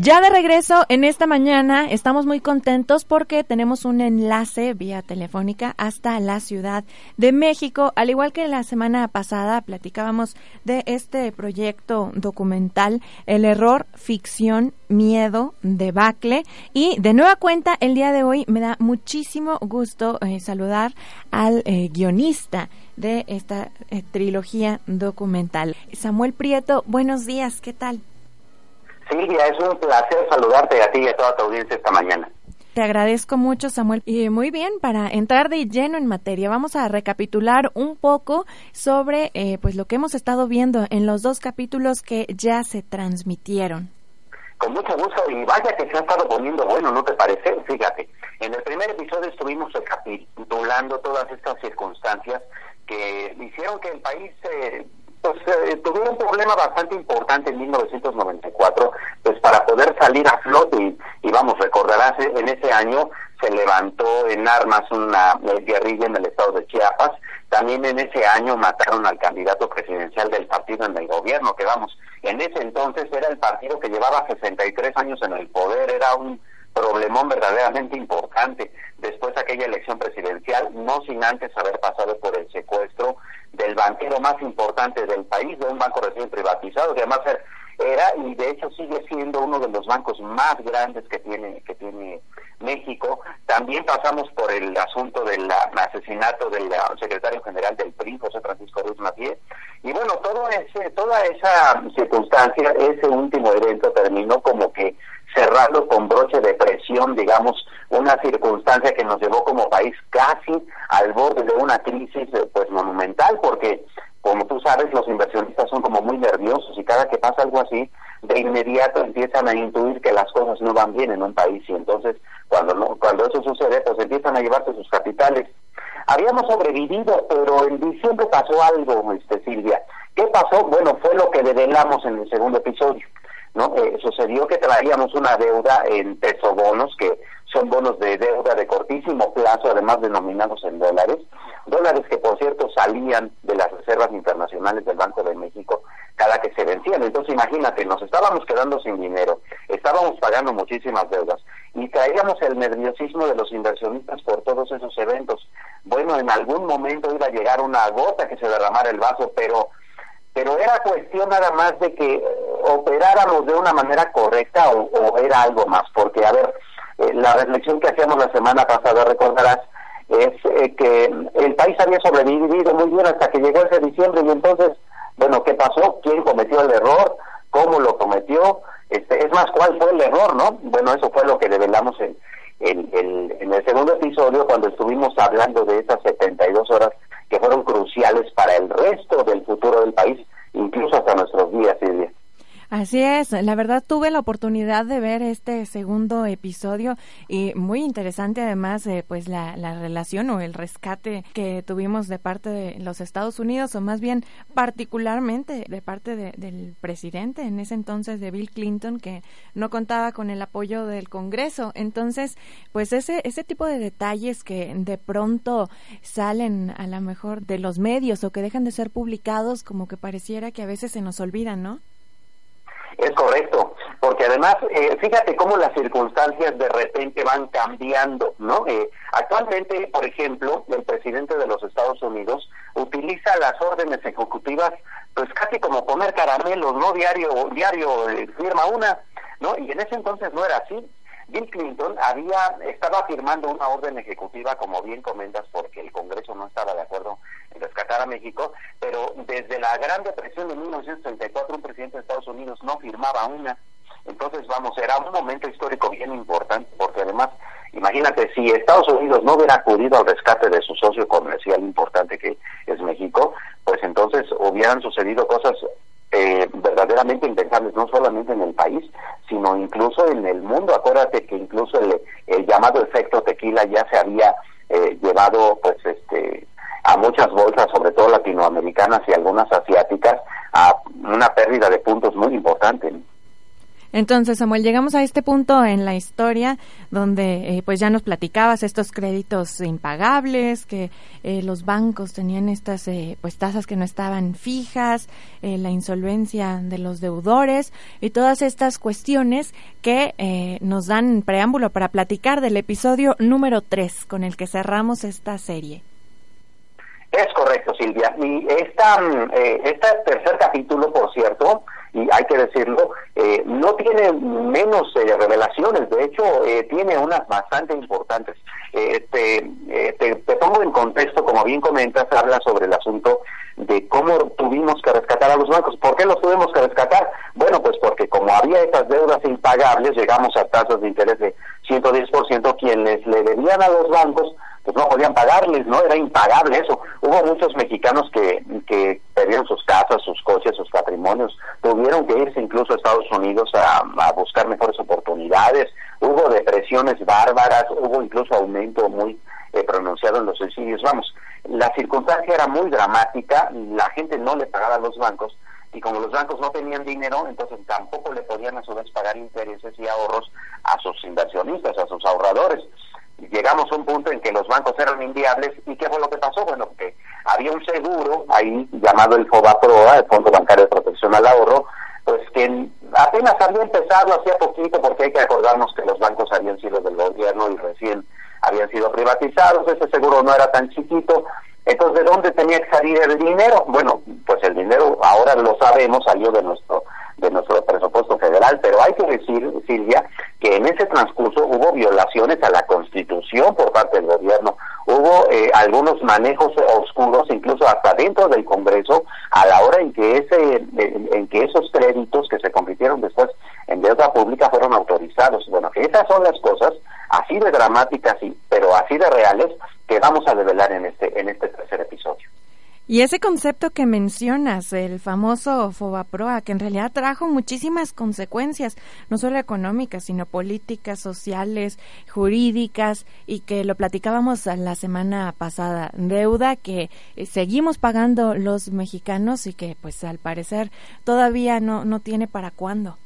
Ya de regreso en esta mañana estamos muy contentos porque tenemos un enlace vía telefónica hasta la Ciudad de México. Al igual que la semana pasada platicábamos de este proyecto documental El error, ficción, miedo, debacle. Y de nueva cuenta el día de hoy me da muchísimo gusto eh, saludar al eh, guionista de esta eh, trilogía documental. Samuel Prieto, buenos días, ¿qué tal? Silvia, es un placer saludarte a ti y a toda tu audiencia esta mañana. Te agradezco mucho, Samuel. Y muy bien, para entrar de lleno en materia, vamos a recapitular un poco sobre eh, pues lo que hemos estado viendo en los dos capítulos que ya se transmitieron. Con mucho gusto, y vaya que se ha estado poniendo bueno, ¿no te parece? Fíjate, en el primer episodio estuvimos recapitulando todas estas circunstancias que hicieron que el país eh, eh, tuvieron un problema bastante importante en 1994, pues para poder salir a flote y, vamos, recordarás, eh, en ese año se levantó en armas una eh, guerrilla en el estado de Chiapas, también en ese año mataron al candidato presidencial del partido en el gobierno, que vamos, en ese entonces era el partido que llevaba 63 años en el poder, era un problemón verdaderamente importante después de aquella elección presidencial, no sin antes haber pasado por el secuestro del banquero más importante del país, de un banco recién privatizado, que además era y de hecho sigue siendo uno de los bancos más grandes que tiene que tiene México. También pasamos por el asunto del asesinato del secretario general del PRI, José Francisco Ruiz Macié. Y bueno, todo ese, toda esa circunstancia, ese último evento terminó como que cerrando con broche de presión, digamos, una circunstancia que nos llevó como país casi al borde de una crisis pues monumental, porque como tú sabes, los inversionistas son como muy nerviosos y cada que pasa algo así, de inmediato empiezan a intuir que las cosas no van bien en un país y entonces cuando no, cuando eso sucede, pues empiezan a llevarse sus capitales. Habíamos sobrevivido, pero en diciembre pasó algo, este Silvia. ¿Qué pasó? Bueno, fue lo que develamos en el segundo episodio. ¿No? Eh, sucedió que traíamos una deuda en pesobonos, que son bonos de deuda de cortísimo plazo, además denominados en dólares, dólares que por cierto salían de las reservas internacionales del Banco de México cada que se vencían. Entonces imagínate, nos estábamos quedando sin dinero, estábamos pagando muchísimas deudas y traíamos el nerviosismo de los inversionistas por todos esos eventos. Bueno, en algún momento iba a llegar una gota que se derramara el vaso, pero pero era cuestión nada más de que eh, operáramos de una manera correcta o, era algo más, porque a ver, eh, la reflexión que hacíamos la semana pasada, recordarás, es eh, que el país había sobrevivido muy bien hasta que llegó ese diciembre y entonces, bueno, ¿qué pasó? ¿Quién cometió el error? ¿Cómo lo cometió? Este, es más, ¿cuál fue el error, no? Bueno, eso fue lo que revelamos en, en el segundo episodio cuando estuvimos hablando de esas 72 horas que fueron cruciales para el resto del futuro del país, incluso hasta nuestros días, Silvia. Así es, la verdad tuve la oportunidad de ver este segundo episodio y muy interesante además eh, pues la, la, relación o el rescate que tuvimos de parte de los Estados Unidos o más bien particularmente de parte del presidente en ese entonces de Bill Clinton que no contaba con el apoyo del Congreso. Entonces pues ese, ese tipo de detalles que de pronto salen a lo mejor de los medios o que dejan de ser publicados como que pareciera que a veces se nos olvidan, ¿no? Es correcto, porque además, eh, fíjate cómo las circunstancias de repente van cambiando, ¿no? Eh, actualmente, por ejemplo, el presidente de los Estados Unidos utiliza las órdenes ejecutivas, pues casi como poner caramelos, ¿no? Diario, diario eh, firma una, ¿no? Y en ese entonces no era así. Bill Clinton había estaba firmando una orden ejecutiva, como bien comentas, porque el Congreso no estaba de acuerdo en rescatar a México, pero desde la Gran Depresión de 1934 un presidente de Estados Unidos no firmaba una. Entonces, vamos, era un momento histórico bien importante, porque además, imagínate, si Estados Unidos no hubiera acudido al rescate de su socio comercial importante que es México, pues entonces hubieran sucedido cosas eh, verdaderamente impensables, no solamente en el país, sino incluso en el mundo. Acuérdate que incluso el, el llamado efecto tequila ya se había eh, llevado pues este a muchas bolsas, sobre todo latinoamericanas y algunas asiáticas, a una pérdida de puntos muy importante. Entonces, Samuel, llegamos a este punto en la historia donde eh, pues ya nos platicabas estos créditos impagables, que eh, los bancos tenían estas eh, pues tasas que no estaban fijas, la insolvencia de los deudores y todas estas cuestiones que nos dan preámbulo para platicar del episodio número 3 con el que cerramos esta serie. Es correcto, Silvia. Y esta, mm, este tercer capítulo, por cierto, y hay que decirlo, eh, no tiene menos eh, revelaciones, de hecho eh, tiene unas bastante importantes. Te, te, te, pongo en contexto, como bien comentas, habla sobre el asunto de cómo tuvimos que rescatar a los bancos. ¿Por qué los tuvimos que rescatar? Bueno, pues porque como había estas deudas impagables, llegamos a tasas de interés de 110%, quienes le debían a los bancos pues no podían pagarles, ¿no? Era impagable eso. Hubo muchos mexicanos que, que perdieron sus casas, sus patrimonios, tuvieron que irse incluso a Estados Unidos a, a buscar mejores oportunidades, hubo depresiones bárbaras, hubo incluso aumento muy eh, pronunciado en los suicidios. Vamos, la circunstancia era muy dramática, la gente no le pagaba a los bancos, y como los bancos no tenían dinero, entonces tampoco le podían a su vez pagar intereses y ahorros a sus inversionistas, a sus ahorradores llegamos a un punto en que los bancos eran inviables y qué fue lo que pasó bueno que había un seguro ahí llamado el FOBAPROA el Fondo Bancario de Protección al Ahorro pues que apenas había empezado hacía poquito porque hay que acordarnos que los bancos habían sido del gobierno y recién habían sido privatizados ese seguro no era tan chiquito. Entonces de dónde tenía que salir el dinero bueno pues el dinero ahora lo sabemos salió de nuestro de nuestro presupuesto federal, pero hay que decir, Silvia, en ese transcurso hubo violaciones a la Constitución por parte del gobierno, hubo eh, algunos manejos oscuros, incluso hasta dentro del Congreso, a la hora en que ese, en, que esos créditos que se convirtieron después en deuda pública fueron autorizados. Bueno, esas son las cosas así de dramáticas, pero así de reales que vamos a develar en este en este tercer episodio. Y ese concepto que mencionas, el famoso Fobaproa, que en realidad trajo muchísimas consecuencias, no solo económicas, sino políticas, sociales, jurídicas, y que lo platicábamos la semana pasada, deuda que eh, seguimos pagando los mexicanos y que pues al parecer todavía no, no tiene para cuándo.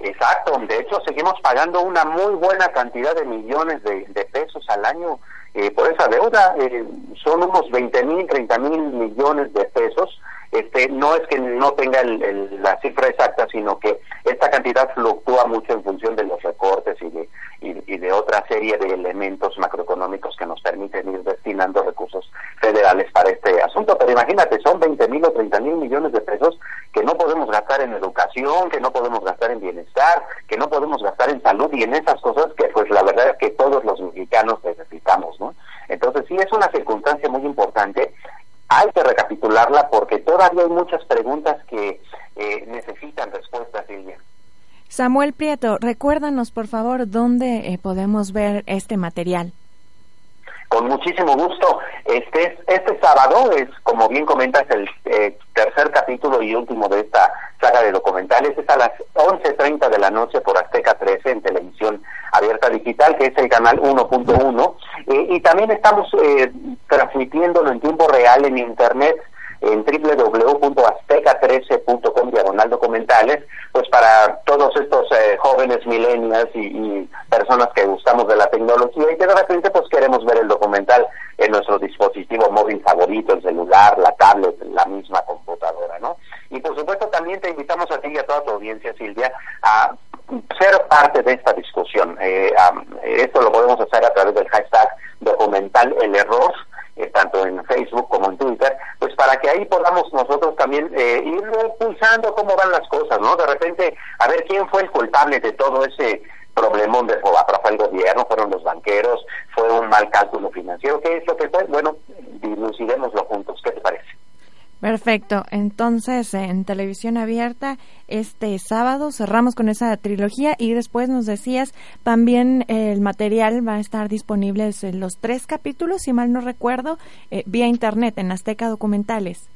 Exacto, de hecho seguimos pagando una muy buena cantidad de millones de, de pesos al año eh, por esa deuda. Eh, son unos 20 mil, 30 mil millones de pesos. Este, no es que no tenga la cifra exacta, sino que esta cantidad fluctúa mucho en función de los recortes y de, y, de otra serie de elementos macroeconómicos que nos permiten ir destinando recursos federales para este asunto. Pero imagínate, son 20 mil o 30 mil millones de pesos que no podemos gastar en educación, que no podemos gastar en bienestar, que no podemos gastar en salud y en esas cosas que pues la verdad es que todos los mexicanos necesitamos, ¿no? Entonces sí es una circunstancia muy importante hay que recapitularla porque todavía hay muchas preguntas que eh, necesitan respuestas, Silvia. Samuel Prieto, recuérdanos por favor dónde eh, podemos ver este material. Con muchísimo gusto. Este, este sábado es, como bien comentas, el eh, tercer capítulo y último de esta saga de documentales. Es a las 11.30 de la noche por Azteca 13 en televisión abierta que es el canal 1.1. Eh, y también estamos eh, transmitiéndolo en tiempo real en Internet en www.azteca13.com diagonal documentales, pues para todos estos eh, jóvenes milenias y, personas que gustamos de la tecnología y que de repente pues queremos ver el documental en nuestro dispositivo móvil favorito, el celular, la tablet, la misma computadora, ¿no? Y por supuesto también te invitamos a ti y a toda tu audiencia, Silvia, a ser parte de esta discusión. Eh, esto lo podemos hacer a través del hashtag documental el error eh, tanto en Facebook como en Twitter, pues para que ahí podamos nosotros también eh, ir pulsando cómo van las cosas, ¿no? De repente, a ver quién fue el culpable de todo ese problemón de Fobaproa, fue el gobierno, fueron los banqueros, fue un mal cálculo financiero, ¿qué es lo que fue? Bueno, dilucidémoslo juntos, ¿qué te parece? Perfecto. Entonces, en televisión abierta, este sábado cerramos con esa trilogía y después nos decías también el material va a estar disponible en los tres capítulos, si mal no recuerdo, eh, vía internet en Azteca Documentales.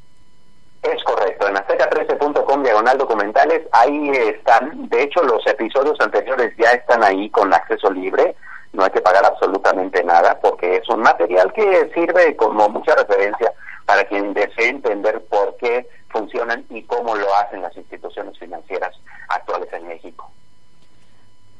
Es correcto, en azteca13.com diagonal documentales, ahí están. De hecho, los episodios anteriores ya están ahí con acceso libre. No hay que pagar absolutamente nada porque es un material que sirve como mucha referencia para quien entender por qué funcionan y cómo lo hacen las instituciones financieras actuales en México.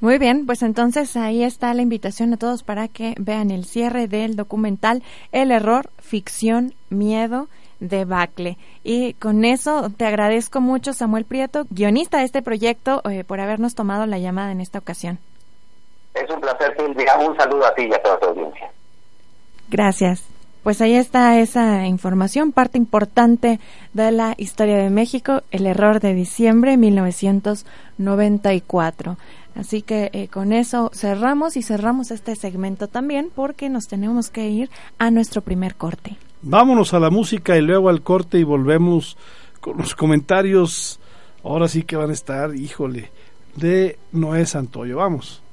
Muy bien, pues entonces ahí está la invitación a todos para que vean el cierre del documental El error, ficción, miedo debacle. Y con eso te agradezco mucho, Samuel Prieto, guionista de este proyecto, eh, por habernos tomado la llamada en esta ocasión. Es un placer, Silvia. Un saludo a ti y a toda tu audiencia. Gracias. Pues ahí está esa información, parte importante de la historia de México, el error de diciembre de 1994. Así que eh, con eso cerramos y cerramos este segmento también porque nos tenemos que ir a nuestro primer corte. Vámonos a la música y luego al corte y volvemos con los comentarios. Ahora sí que van a estar, híjole, de Noé Santoyo. Vamos.